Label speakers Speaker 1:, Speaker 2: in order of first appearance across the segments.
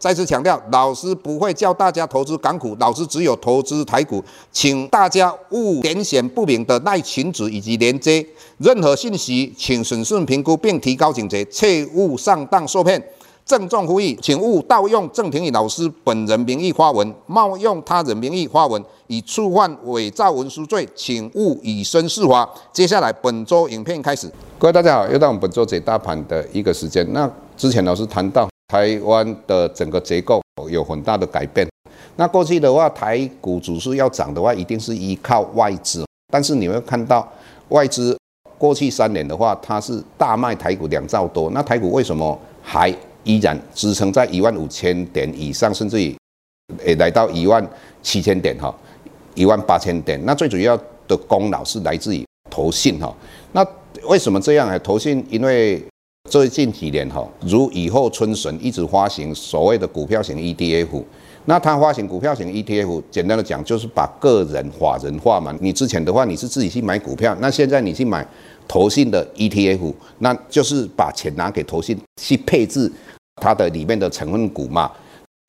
Speaker 1: 再次强调，老师不会教大家投资港股，老师只有投资台股，请大家勿点选不明的赖群组以及连接，任何信息请审慎评估并提高警觉，切勿上当受骗。郑重呼吁，请勿盗用郑庭宇老师本人名义发文，冒用他人名义发文，以触犯伪造文书罪，请勿以身试法。接下来本周影片开始，各位大家好，又到我们本周解大盘的一个时间。那之前老师谈到。台湾的整个结构有很大的改变。那过去的话，台股指数要涨的话，一定是依靠外资。但是你会看到，外资过去三年的话，它是大卖台股两兆多。那台股为什么还依然支撑在一万五千点以上，甚至于诶来到一万七千点哈，一万八千点？那最主要的功劳是来自于投信哈。那为什么这样啊？投信因为。最近几年哈，如雨后春笋，一直发行所谓的股票型 ETF。那它发行股票型 ETF，简单的讲就是把个人法人化嘛。你之前的话，你是自己去买股票，那现在你去买投信的 ETF，那就是把钱拿给投信去配置它的里面的成分股嘛。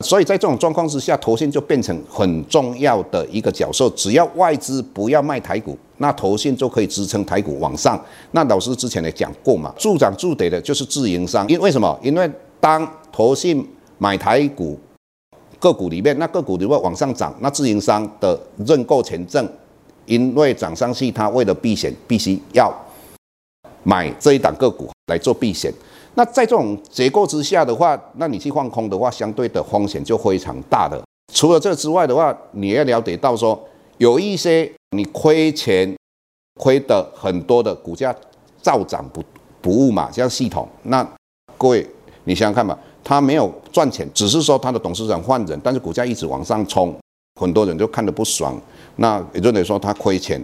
Speaker 1: 所以在这种状况之下，投信就变成很重要的一个角色。只要外资不要卖台股，那投信就可以支撑台股往上。那老师之前也讲过嘛，助涨助跌的就是自营商。因为什么？因为当投信买台股个股里面，那个股如果往上涨，那自营商的认购权证，因为涨上去，他为了避险，必须要买这一档个股来做避险。那在这种结构之下的话，那你去放空的话，相对的风险就非常大的。除了这之外的话，你要了解到说，有一些你亏钱亏的很多的股价照涨不不误嘛，像系统。那各位你想想看吧，他没有赚钱，只是说他的董事长换人，但是股价一直往上冲，很多人就看得不爽。那也就等于说他亏钱，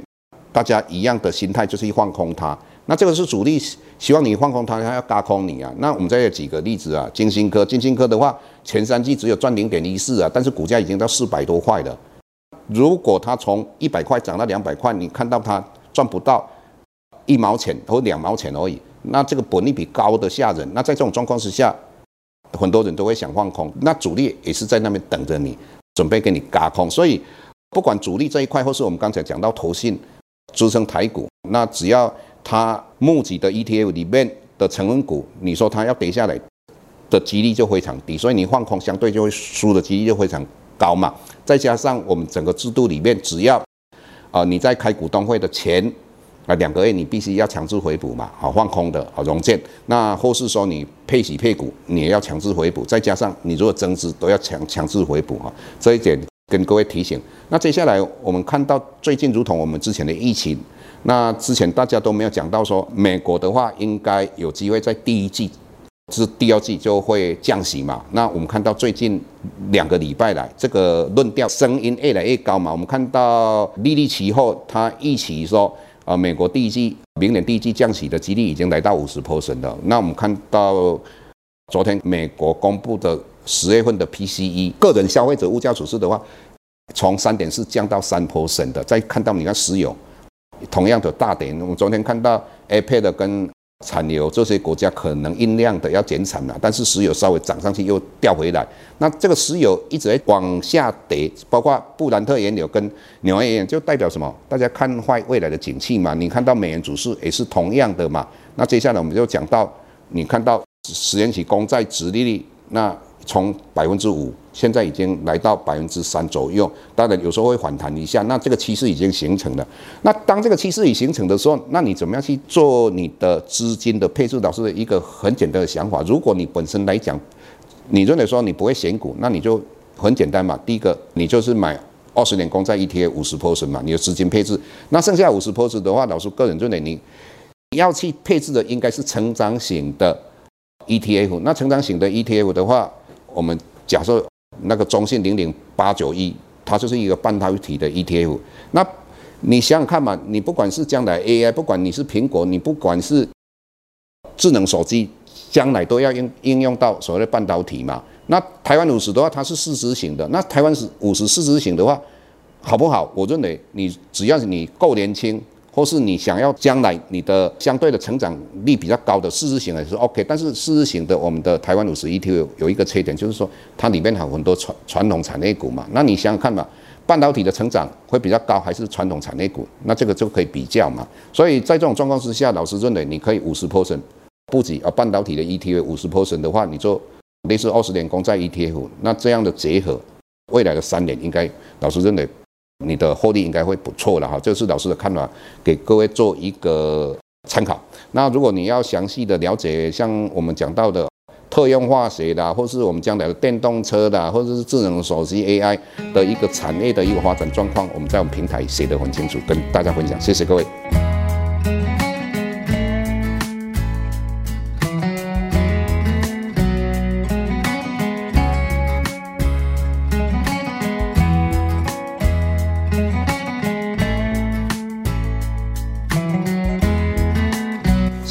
Speaker 1: 大家一样的心态就是去放空它。那这个是主力希望你放空它，他要轧空你啊。那我们再有几个例子啊，金星科，金星科的话，前三季只有赚零点一四啊，但是股价已经到四百多块了。如果它从一百块涨到两百块，你看到它赚不到一毛钱或两毛钱而已，那这个本利比高的吓人。那在这种状况之下，很多人都会想放空，那主力也是在那边等着你，准备给你轧空。所以不管主力这一块，或是我们刚才讲到投信支撑台股，那只要。它募集的 ETF 里面的成分股，你说它要跌下来的几率就非常低，所以你放空相对就会输的几率就非常高嘛。再加上我们整个制度里面，只要啊你在开股东会的前啊两个月，你必须要强制回补嘛，好放空的好融券。那或是说你配息配股，你也要强制回补。再加上你如果增资都要强强制回补哈，这一点跟各位提醒。那接下来我们看到最近如同我们之前的疫情。那之前大家都没有讲到说，美国的话应该有机会在第一季，是第二季就会降息嘛？那我们看到最近两个礼拜来，这个论调声音越来越高嘛。我们看到利率期货它预期说，啊，美国第一季明年第一季降息的几率已经来到五十 percent 了。那我们看到昨天美国公布的十月份的 PCE 个人消费者物价指数的话，从三点四降到三 percent 的。再看到你看石油。同样的大点，我们昨天看到 APEC 跟产油这些国家可能酝酿的要减产了，但是石油稍微涨上去又掉回来。那这个石油一直在往下跌，包括布兰特原油跟纽约原油，就代表什么？大家看坏未来的景气嘛。你看到美元指数也是同样的嘛。那接下来我们就讲到，你看到十年期公债殖利率那。从百分之五，现在已经来到百分之三左右。当然有时候会反弹一下，那这个趋势已经形成了。那当这个趋势已形成的时候，那你怎么样去做你的资金的配置？老师的一个很简单的想法，如果你本身来讲，你认为说你不会选股，那你就很简单嘛。第一个，你就是买二十年公债 ETF 五十 percent 嘛，你的资金配置。那剩下五十 percent 的话，老师个人认为你要去配置的应该是成长型的 ETF。那成长型的 ETF 的话，我们假设那个中信零零八九一，它就是一个半导体的 ETF。那你想想看嘛，你不管是将来 AI，不管你是苹果，你不管是智能手机，将来都要应应用到所谓的半导体嘛。那台湾五十的话，它是市值型的。那台湾是五十市值型的话，好不好？我认为你只要你够年轻，或是你想要将来你的相对的成长率比较高的市值型也是 OK。但是市值型的我们的台湾五十 ETF 有一个缺点，就是说它里面还有很多传传统产业股嘛。那你想想看嘛，半导体的成长会比较高，还是传统产业股？那这个就可以比较嘛。所以在这种状况之下，老师认为你可以五十 percent 布局啊半导体的 ETF 五十 percent 的话，你就。类似二十年公债 ETF，那这样的结合，未来的三年应该，老师认为你的获利应该会不错了哈。这是老师的看法，给各位做一个参考。那如果你要详细的了解，像我们讲到的特用化学的，或是我们将来的电动车的，或者是智能手机 AI 的一个产业的一个发展状况，我们在我们平台写得很清楚，跟大家分享。谢谢各位。